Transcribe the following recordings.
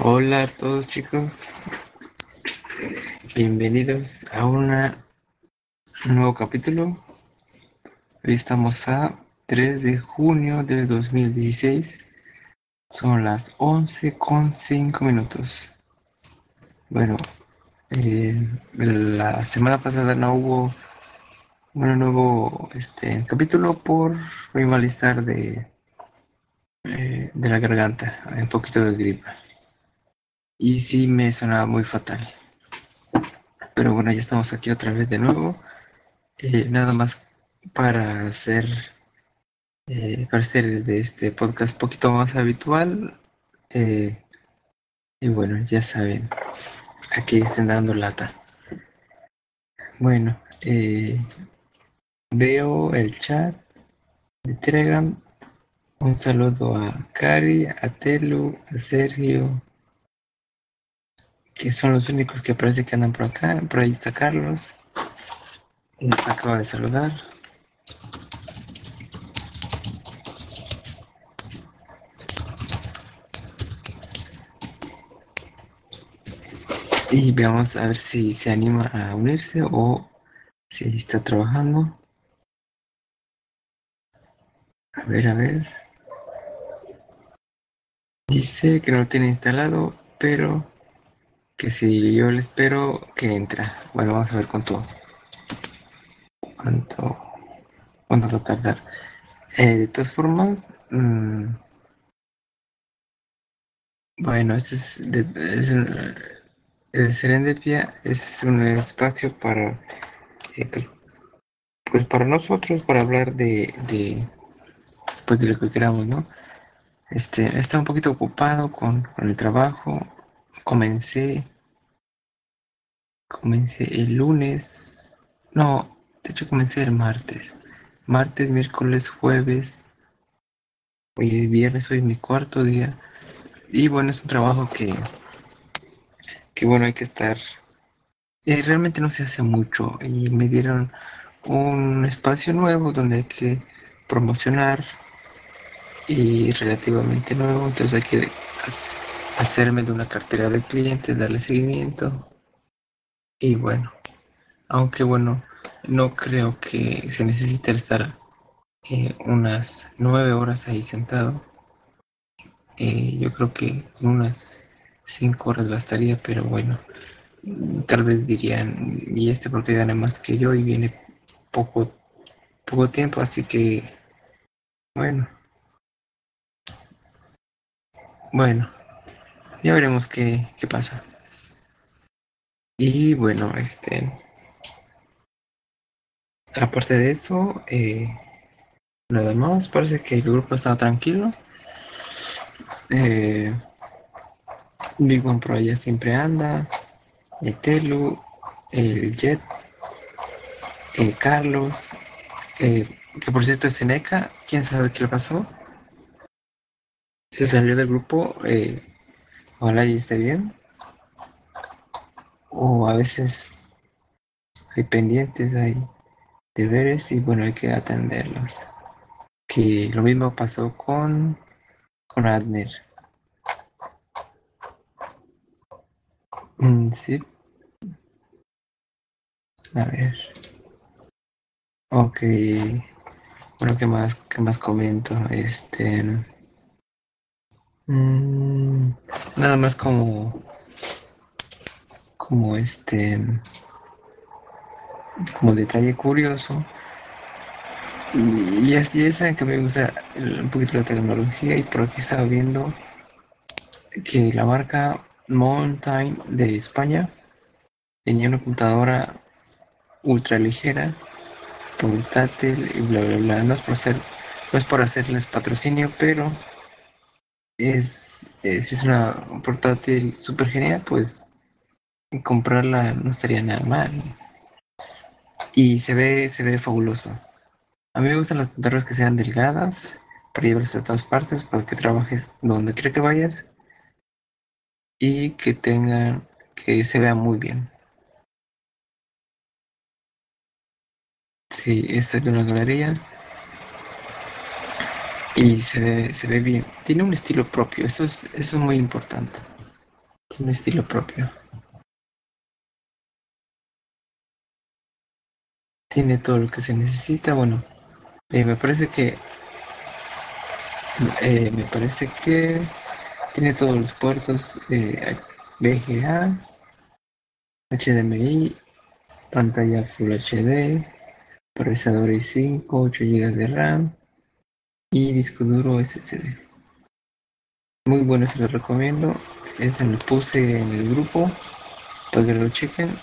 Hola a todos chicos, bienvenidos a una- un nuevo capítulo. Hoy estamos a 3 de junio del 2016, son las 11 con 5 minutos. Bueno, eh, la semana pasada no hubo un nuevo este, capítulo por mi malestar de, eh, de la garganta, un poquito de gripa. Y sí me sonaba muy fatal. Pero bueno, ya estamos aquí otra vez de nuevo. Eh, nada más para hacer, eh, para hacer de este podcast un poquito más habitual. Eh, y bueno, ya saben, aquí estén dando lata. Bueno, veo el chat de Telegram. Un saludo a Cari, a Telu, a Sergio, que son los únicos que parece que andan por acá. Por ahí está Carlos. Nos acaba de saludar. Y veamos a ver si se anima a unirse o si está trabajando. A ver, a ver. Dice que no lo tiene instalado, pero que si yo le espero que entra. Bueno, vamos a ver cuánto cuánto cuánto va a tardar. Eh, de todas formas, mm, bueno, este es, de, es un- el Serendipia es un espacio para eh, pues, para nosotros para hablar de, de pues de lo que queramos, ¿no? Este, está un poquito ocupado con, con el trabajo. Comencé Comencé el lunes. No, de hecho comencé el martes. Martes, miércoles, jueves. Hoy es viernes, hoy es mi cuarto día. Y bueno, es un trabajo que, que bueno, hay que estar. eh, realmente no se hace mucho. Y me dieron un espacio nuevo donde hay que promocionar. Y relativamente nuevo. Entonces hay que hacerme de una cartera de clientes, darle seguimiento. Y bueno. Aunque bueno, no creo que se necesite estar eh, unas nueve horas ahí sentado. Eh, yo creo que unas cinco horas bastaría, pero bueno, tal vez dirían, y este porque gana más que yo y viene poco, poco tiempo, así que bueno, bueno, ya veremos qué, qué pasa. Y bueno, este, aparte de eso, eh, nada más, parece que el grupo está tranquilo. Eh, Big One por allá siempre anda. El Telu, el Jet, Carlos, eh, que por cierto es Seneca, quién sabe qué le pasó. Se salió del grupo, eh, ojalá y esté bien. O a veces hay pendientes, hay deberes y bueno, hay que atenderlos. Que lo mismo pasó con, con Adner. Mm, sí. A ver. Ok. Bueno, ¿qué más, qué más comento? Este. Mm, nada más como. Como este. Como detalle curioso. Y ya, ya saben que me gusta un poquito la tecnología y por aquí estaba viendo que la marca Mountain de España tenía una computadora ultra ligera, portátil y bla bla bla. No es por hacer, no es por hacerles patrocinio, pero es, es, es una portátil súper genial, pues comprarla no estaría nada mal. Y se ve, se ve fabuloso. A mí me gustan las computadoras que sean delgadas para llevarse a todas partes, para que trabajes donde quiera que vayas y que tengan, que se vea muy bien. Sí, esta es una galería y se ve, se ve bien. Tiene un estilo propio, eso es, eso es muy importante. Tiene un estilo propio. Tiene todo lo que se necesita. Bueno, eh, me parece que eh, me parece que tiene todos los puertos eh, VGA, HDMI, pantalla Full HD, procesador i5, 8 GB de RAM y disco duro SSD. Muy bueno, se lo recomiendo. Ese lo puse en el grupo para que lo chequen.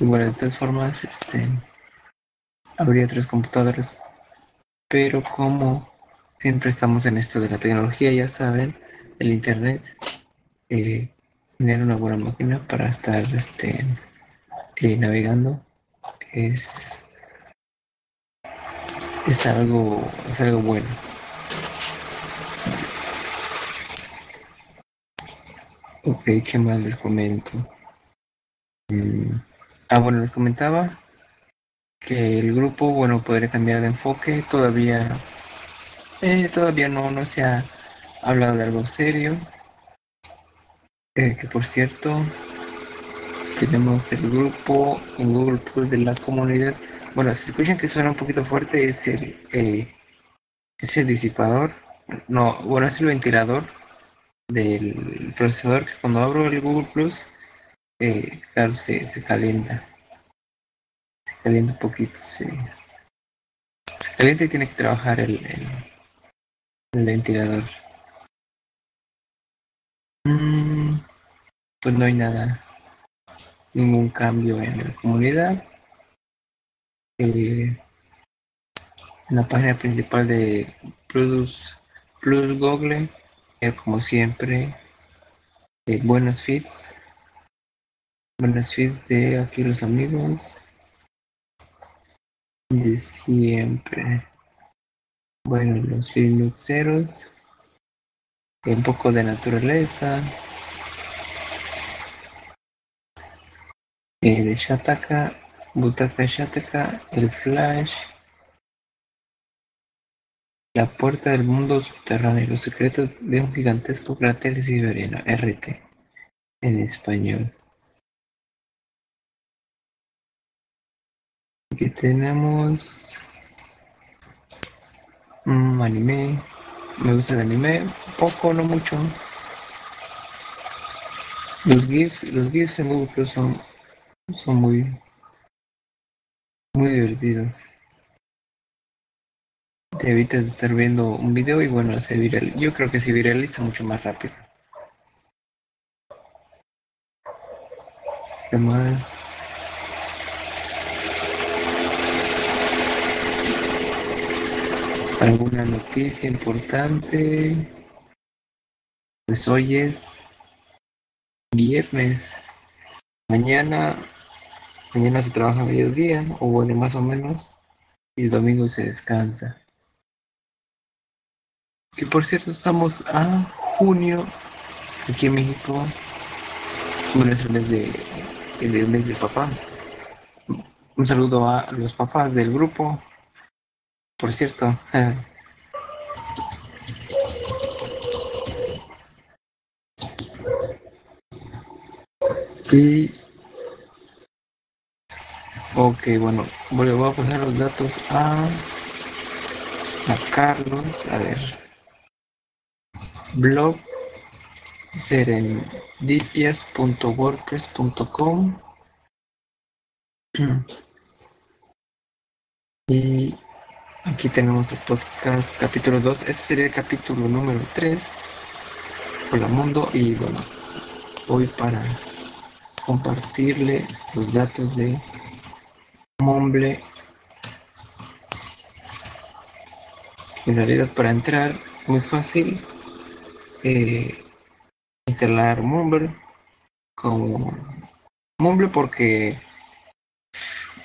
Y bueno, de todas formas, este habría tres computadores, pero como siempre estamos en esto de la tecnología, ya saben, el internet, eh, tener una buena máquina para estar este, eh, navegando es, es, algo, es algo bueno. Ok, ¿qué más les comento? Mm, ah, bueno, les comentaba que el grupo, bueno, podría cambiar de enfoque. Todavía, eh, todavía no, no se ha hablado de algo serio. Eh, que por cierto, tenemos el grupo Google Plus de la comunidad. Bueno, si escuchan que suena un poquito fuerte, es el, eh, es el disipador. No, bueno, es el ventilador del procesador que cuando abro el Google Plus, eh, claro, se, se, calienta. Se calienta un poquito, sí. Se calienta y tiene que trabajar el, el, ventilador. Mm, pues no hay nada, ningún cambio en la comunidad. Eh, en la página principal de Plus, Plus Google como siempre, eh, buenos feeds. Buenos feeds de aquí los amigos. De siempre. Bueno, los Linuxeros. Un poco de naturaleza. Eh, de Shataka. Butaka Shataka. El Flash. La puerta del mundo subterráneo los secretos de un gigantesco cráter siberiano, RT, en español. Aquí tenemos un anime. Me gusta el anime, poco, no mucho. Los GIFs, los GIFs en Google Plus son, son muy, muy divertidos te evitas estar viendo un video y bueno, se viral, yo creo que se viraliza mucho más rápido. ¿Qué más? ¿Alguna noticia importante? Pues hoy es viernes. Mañana, mañana se trabaja a mediodía, o bueno, más o menos, y el domingo se descansa. Que por cierto estamos a junio aquí en México. Bueno, es el mes de el mes del papá. Un saludo a los papás del grupo. Por cierto. Y ok, bueno, voy a pasar los datos a, a Carlos. A ver. Blog serendipias.wordpress.com y aquí tenemos el podcast capítulo 2 este sería el capítulo número 3 hola mundo y bueno voy para compartirle los datos de Mumble en realidad para entrar muy fácil eh, instalar Mumble como Mumble porque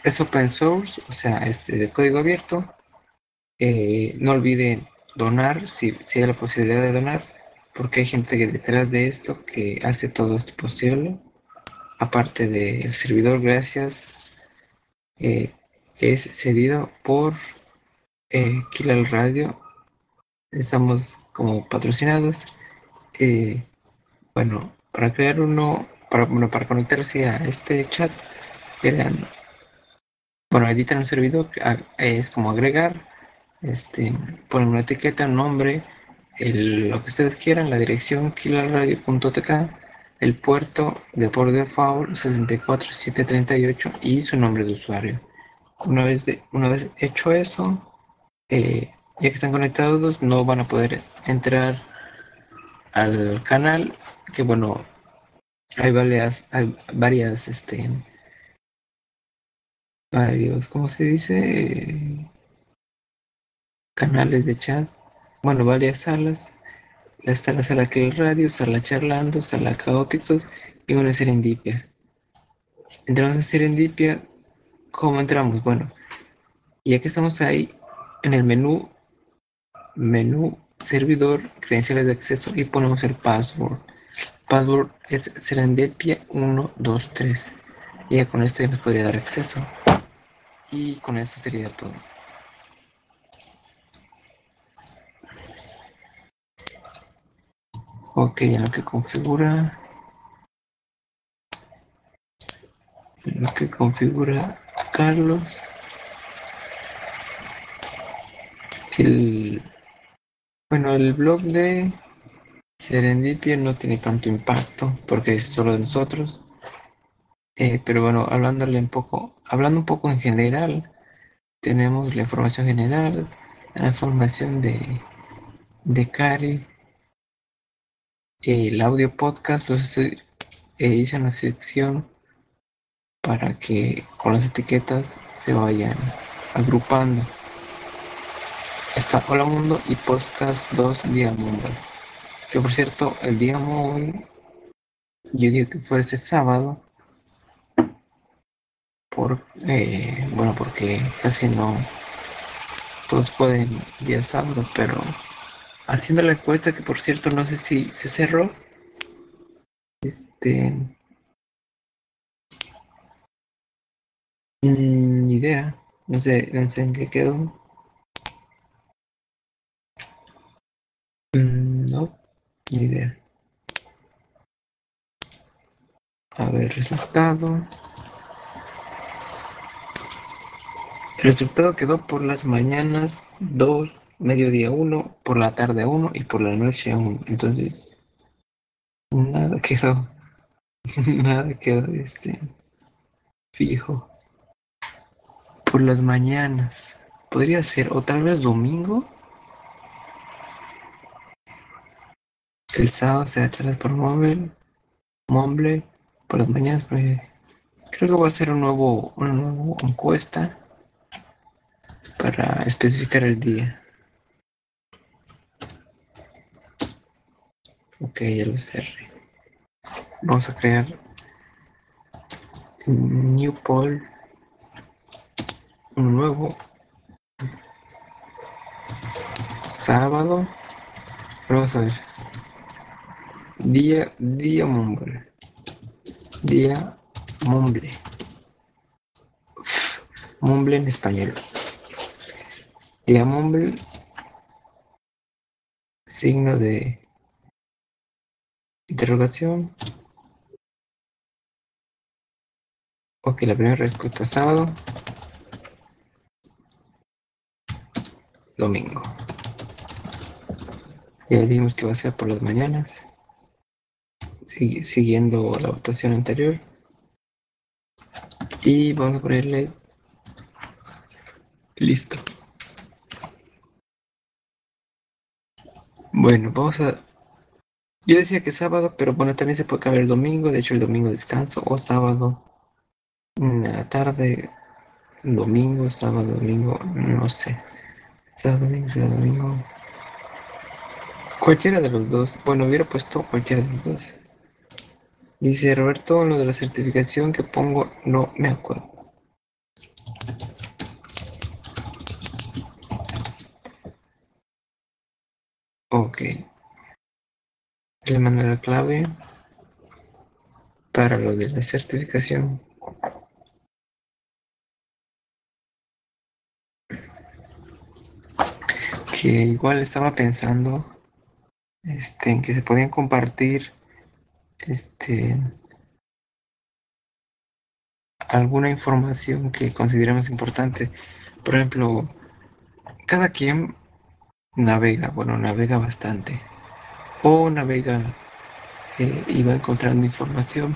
es open source, o sea, es de código abierto. Eh, no olviden donar si, si hay la posibilidad de donar, porque hay gente detrás de esto que hace todo esto posible. Aparte del servidor, gracias, eh, que es cedido por eh, Kilal Radio. Estamos como patrocinados bueno, para crear uno, para, bueno, para conectarse a este chat, crean, bueno, editan un servidor, es como agregar, este, ponen una etiqueta, un nombre, lo que ustedes quieran, la dirección, kilaradio.tk, el puerto de por default 64738 y su nombre de usuario. Una vez, de, una vez hecho eso, eh, ya que están conectados, no van a poder entrar al canal, que bueno, hay varias, hay varias, este, varios, ¿cómo se dice? Canales de chat, bueno, varias salas. Está la sala que el radio, sala charlando, sala caóticos y una serendipia. Entramos a serendipia, ¿cómo entramos? Bueno, ya que estamos ahí, en el menú, menú servidor, credenciales de acceso y ponemos el password. Password es serendipia 123. Y ya con esto ya nos podría dar acceso. Y con esto sería todo. Ok, en lo que configura. En lo que configura Carlos. El, bueno, el blog de Serendipia no tiene tanto impacto porque es solo de nosotros. Eh, pero bueno, hablándole un poco, hablando un poco en general, tenemos la información general, la información de, de Cari, el audio podcast los estoy, eh, hice una sección para que con las etiquetas se vayan agrupando. Está Hola Mundo y Podcast 2 Día Mundo. Que por cierto, el día móvil, yo digo que fuese sábado, por, eh, bueno, porque casi no todos pueden día sábado, pero haciendo la encuesta, que por cierto no sé si se cerró. Este. Ni idea. No sé, no sé en qué quedó. Mm, no, ni idea. A ver, resultado. El resultado quedó por las mañanas 2 mediodía uno, por la tarde uno y por la noche uno. Entonces, nada quedó, nada quedó este fijo. Por las mañanas, podría ser, o tal vez domingo. El sábado se charlas por móvil, Mumble, por las mañanas. Pues, creo que voy a hacer un nuevo, una nueva encuesta para especificar el día. Ok, ya lo. Vamos a crear new poll, un nuevo sábado. Vamos a ver. Día, día mumble. Día mumble. Mumble en español. Día mumble. Signo de Interrogación. Ok, la primera respuesta sábado. Domingo. Ya vimos que va a ser por las mañanas. siguiendo la votación anterior. Y vamos a ponerle listo. Bueno, vamos a yo decía que sábado, pero bueno, también se puede cambiar el domingo. De hecho, el domingo descanso o sábado en la tarde, domingo, sábado, domingo, no sé. Sábado, domingo, sábado, domingo. Cualquiera de los dos. Bueno, hubiera puesto cualquiera de los dos. Dice Roberto, lo de la certificación que pongo, no me acuerdo. Ok le mando la clave para lo de la certificación. Que igual estaba pensando este, en que se podían compartir este, alguna información que consideremos importante. Por ejemplo, cada quien navega, bueno, navega bastante. O navega y va encontrando información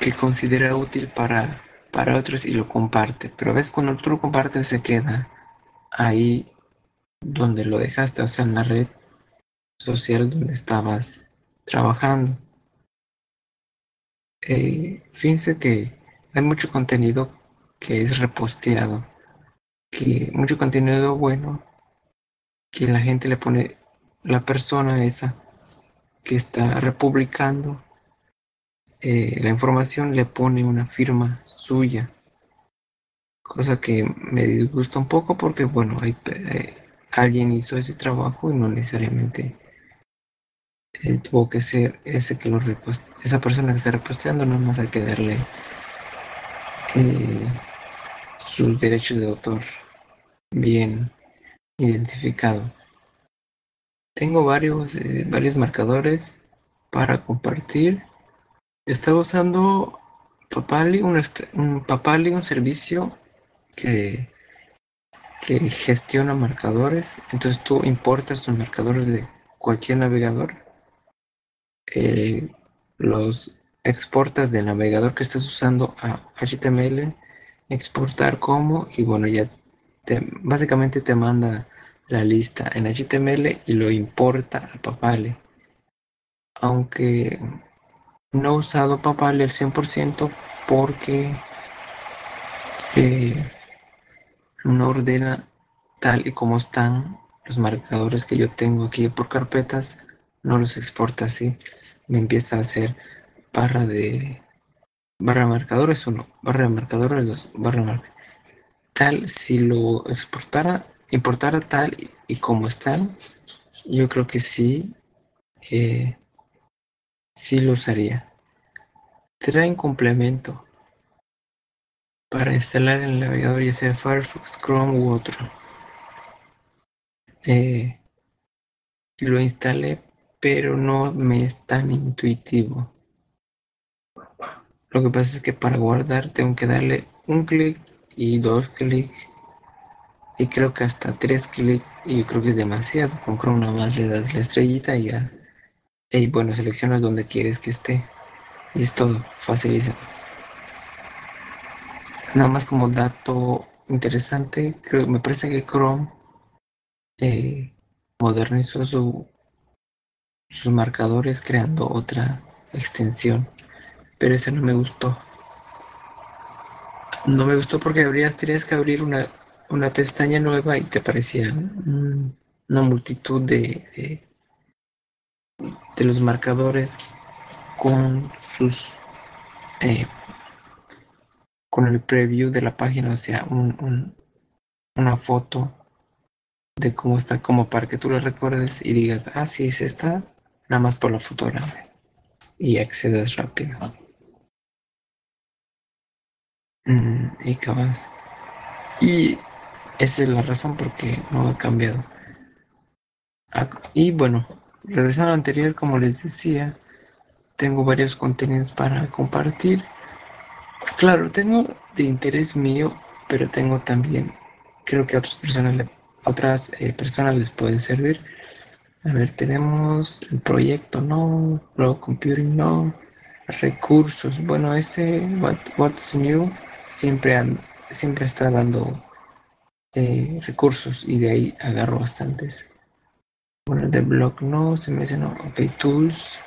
que considera útil para, para otros y lo comparte. Pero a veces cuando tú lo compartes se queda ahí donde lo dejaste, o sea, en la red social donde estabas trabajando. Eh, fíjense que hay mucho contenido que es reposteado, que mucho contenido bueno que la gente le pone la persona esa que está republicando eh, la información le pone una firma suya cosa que me disgusta un poco porque bueno hay, eh, alguien hizo ese trabajo y no necesariamente eh, tuvo que ser ese que lo esa persona que está reposteando nada más hay que darle sus derechos de autor bien identificado. Tengo varios, eh, varios marcadores para compartir. Estaba usando Papali, un, Papali, un servicio que, que gestiona marcadores. Entonces tú importas tus marcadores de cualquier navegador. Eh, los exportas del navegador que estés usando a HTML, exportar como y bueno, ya básicamente te manda la lista en HTML y lo importa a Papale. Aunque no he usado Papale al 100% porque eh, no ordena tal y como están los marcadores que yo tengo aquí por carpetas, no los exporta así. Me empieza a hacer barra de barra marcadores o no, barra de marcadores, barra marcadores tal, si lo exportara, importara tal y, como están, yo creo que sí, eh, sí lo usaría. Trae un complemento para instalar en el navegador, ya sea Firefox, Chrome u otro. Eh, lo instalé, pero no me es tan intuitivo. Lo que pasa es que para guardar tengo que darle un clic y dos clics y creo que hasta tres clics y yo creo que es demasiado con Chrome nada más le das la estrellita y ya. Y bueno seleccionas donde quieres que esté. Y es todo facilísimo. Nada más como dato interesante creo me parece que Chrome eh, modernizó su, sus marcadores creando otra extensión pero ese no me gustó. No me gustó porque habrías, tenías que abrir una, una pestaña nueva y te aparecía una multitud de, de, los marcadores con sus eh, con el preview de la página, o sea, una foto de cómo está, como para que tú lo recuerdes y digas, ah, sí, se está, nada más por la fotografía y accedas rápido. Mm, y cabas. Y esa es la razón por qué no ha cambiado. Y bueno, regresando al anterior, como les decía, tengo varios contenidos para compartir. Claro, tengo de interés mío, pero tengo también, creo que a otras personas, le, otras eh, personas les puede servir. A ver, tenemos el proyecto, no, Pro Computing, no, recursos. Bueno, este, What's New, siempre, siempre está dando recursos y de ahí agarro bastantes. Bueno, de blog no, se mencionó, ok, tools.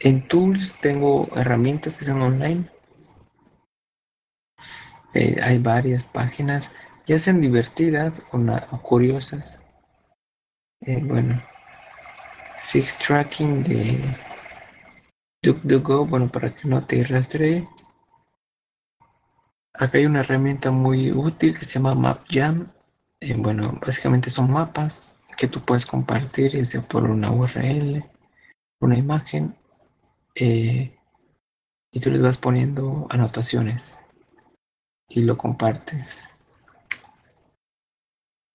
En tools tengo herramientas que son online. Eh, hay varias páginas, ya sean divertidas o, curiosas. Eh, bueno, fix tracking de DuckDuckGo, bueno, para que no te rastree. Acá hay una herramienta muy útil que se llama MapJam. Eh, bueno, básicamente son mapas que tú puedes compartir, ya sea por una URL, una imagen, eh, y tú les vas poniendo anotaciones y lo compartes.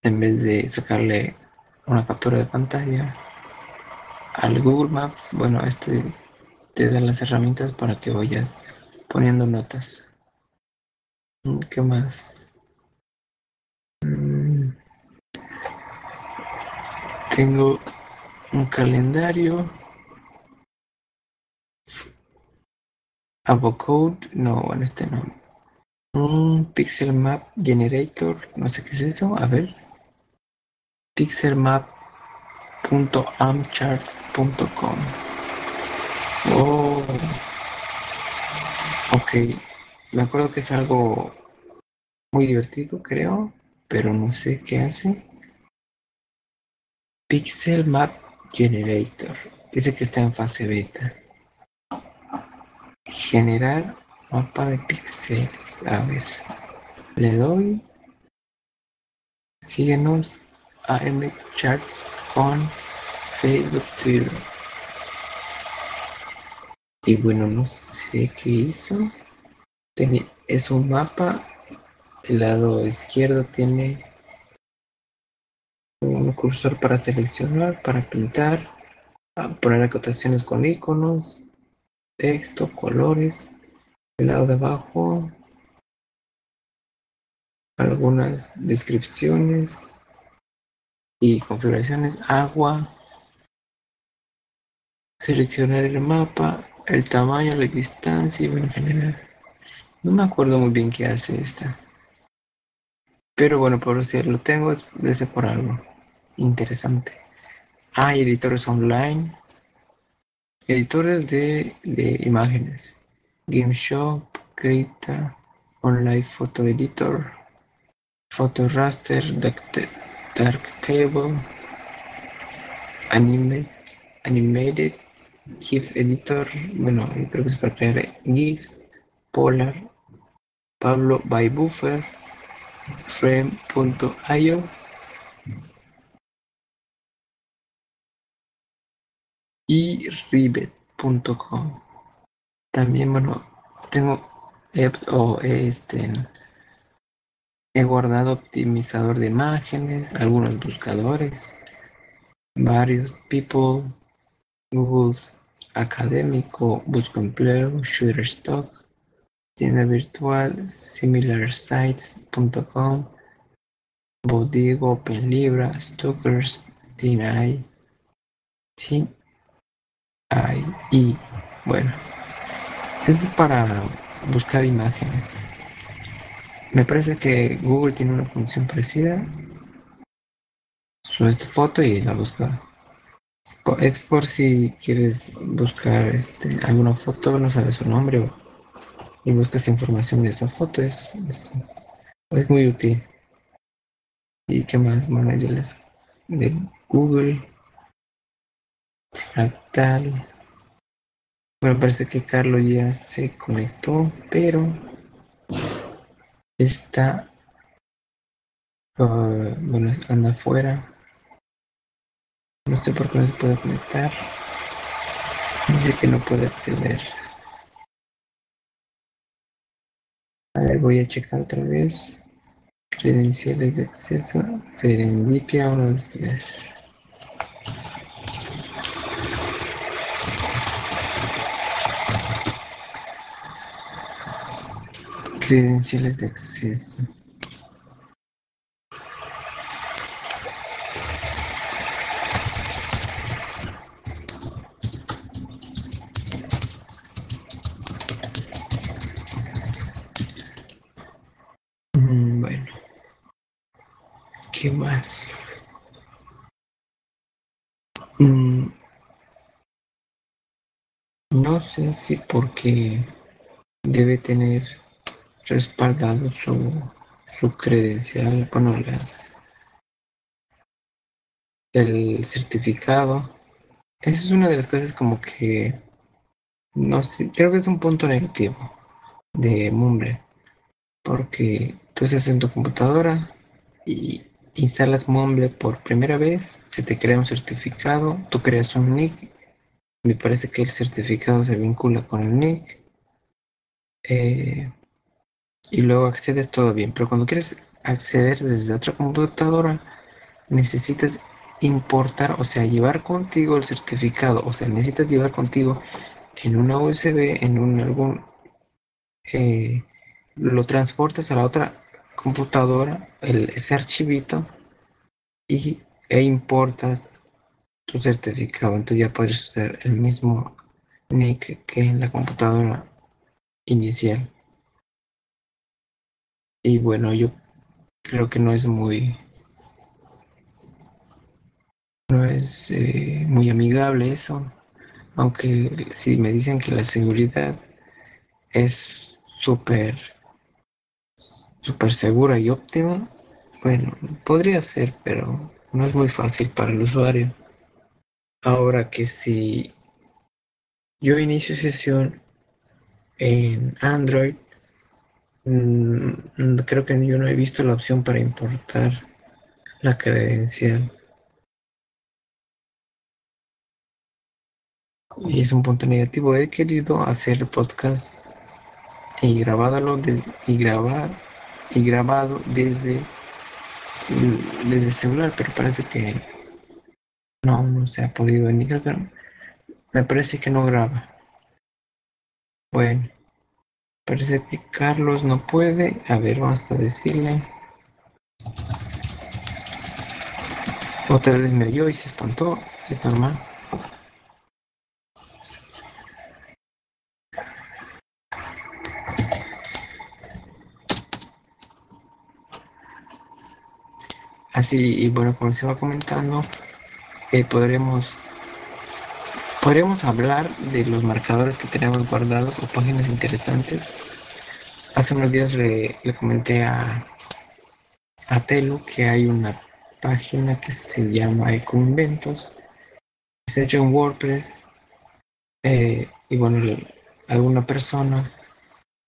En vez de sacarle una captura de pantalla al Google Maps, bueno, este te da las herramientas para que vayas poniendo notas. Mm, ¿Qué más? Mm, tengo un calendario. Avocode, no, bueno, este no. Un Pixel Map Generator, no sé qué es eso, a ver. Pixelmap.amcharts.com. Oh. Ok, me acuerdo que es algo muy divertido, creo, pero no sé qué hace. Pixel Map Generator. Dice que está en fase beta. Generar mapa de píxeles. A ver. Le doy. Síguenos a Charts con Facebook, Twitter. Y bueno, no sé qué hizo. Es un mapa. Del lado izquierdo tiene un cursor para seleccionar, para pintar, poner acotaciones con iconos, texto, colores. Del lado de abajo, algunas descripciones y configuraciones, agua, seleccionar el mapa, el tamaño, la distancia y bueno, en general. No me acuerdo muy bien qué hace esta. Pero bueno, por si lo tengo, es de por algo interesante. Hay editores online, editores de, de imágenes, GameShop, Krita, Online Photo Editor, Photo Raster, Darktable, Anime, Animated, GIF Editor, bueno, creo que es para crear GIFs, Polar, Pablo by Buffer, Frame.io, y rivet.com. También, bueno, tengo o este he guardado optimizador de imágenes, algunos buscadores, varios people, Google académico, busco empleo, Shutterstock, tienda virtual, similarsites.com, Bodigo, OpenLibra, Stockers, TinEye, Tin Ay, y bueno, es para buscar imágenes. Me parece que Google tiene una función parecida. Subes tu foto y la busca. Es por si quieres buscar este, alguna foto, no sabes su nombre y buscas información de esta foto. Es, muy útil. ¿Y qué más? Bueno, de Google fractal. Bueno, parece que Carlos ya se conectó, pero está, uh, bueno, anda afuera. No sé por qué no se puede conectar. Dice que no puede acceder. A ver, voy a checar otra vez. Credenciales de acceso. Serendipia 1, 2, 3. Credenciales de acceso. Mm, no sé si porque debe tener respaldado su, su credencial, bueno, las, el certificado. Esa es una de las cosas como que, no sé, creo que es un punto negativo de Mumble, porque tú estás en tu computadora y instalas Mumble por primera vez, se te crea un certificado, tú creas un nick, me parece que el certificado se vincula con el nick. Eh, y luego accedes todo bien. Pero cuando quieres acceder desde otra computadora, necesitas importar, o sea, llevar contigo el certificado, o sea, necesitas llevar contigo en una USB, en un algún, eh, lo transportas a la otra computadora, el, ese archivito, y, e importas tu certificado. Entonces ya puedes usar el mismo nick que en la computadora inicial. Y bueno, yo creo que no es muy no es eh, muy amigable eso, aunque si me dicen que la seguridad es súper, súper segura y óptima, bueno, podría ser, pero no es muy fácil para el usuario. Ahora que si yo inicio sesión en Android, mm, creo que yo no he visto la opción para importar la credencial. y es un punto negativo. He querido hacer podcast y grabado y grabar y grabado desde desde el celular, pero parece que no, no se ha podido ni me parece que no graba. Bueno, parece que Carlos no puede. A ver, vamos a decirle. Otra vez me oyó y se espantó. Es normal. Así, y bueno, como se va comentando, eh, podremos, hablar de los marcadores que tenemos guardados o páginas interesantes. Hace unos días le, comenté a, a Telo que hay una página que se llama Ecoinventos. Está hecho en WordPress. Eh, y bueno, alguna persona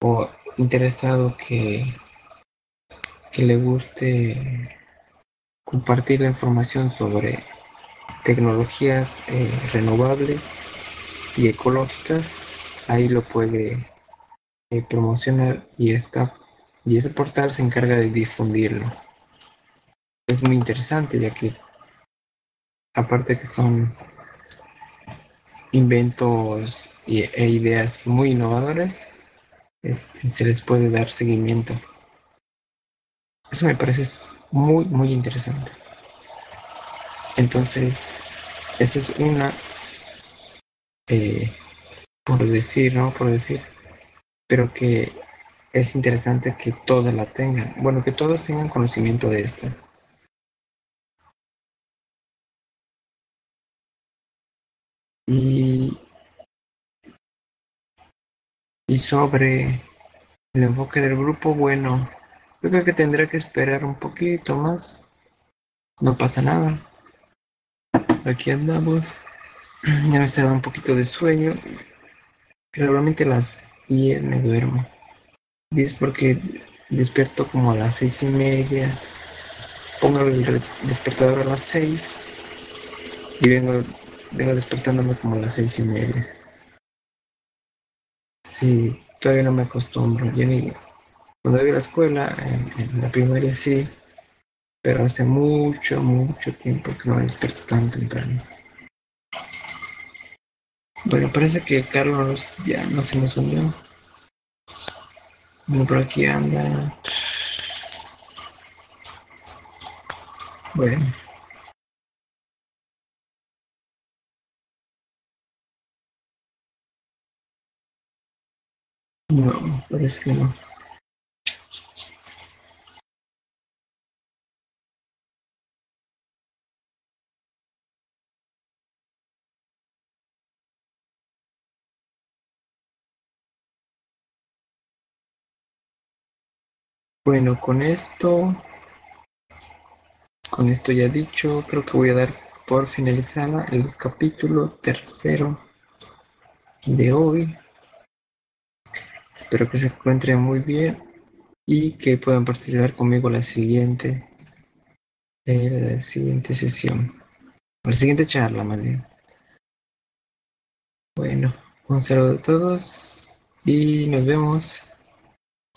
o interesado que, que le guste compartir la información sobre tecnologías eh, renovables y ecológicas, ahí lo puede eh, promocionar y, esta, y ese portal se encarga de difundirlo. Es muy interesante ya que aparte que son inventos e ideas muy innovadoras, este, se les puede dar seguimiento. Eso me parece muy, muy interesante. Entonces, esa es una, eh, por decir, ¿no? Por decir, pero que es interesante que todas la tengan. Bueno, que todos tengan conocimiento de esta. Y, y sobre el enfoque del grupo, bueno, yo creo que tendrá que esperar un poquito más. No pasa nada. Aquí andamos. Ya me está dando un poquito de sueño. Realmente a las 10 me duermo. 10 porque despierto como a las 6 y media. Pongo el despertador a las 6. Y vengo, vengo despertándome como a las 6 y media. Sí, todavía no me acostumbro. Yo ni, cuando iba a la escuela, en, la primaria sí, pero hace mucho, mucho tiempo que no me despierto tan temprano. Bueno, parece que Carlos ya no se nos unió. Bueno, por aquí anda. Bueno. No, parece que no. Bueno, con esto, con esto ya dicho, creo que voy a dar por finalizada el capítulo tercero de hoy. Espero que se encuentren muy bien y que puedan participar conmigo la siguiente, en la siguiente sesión, la siguiente charla más bien. Bueno, un saludo a todos y nos vemos.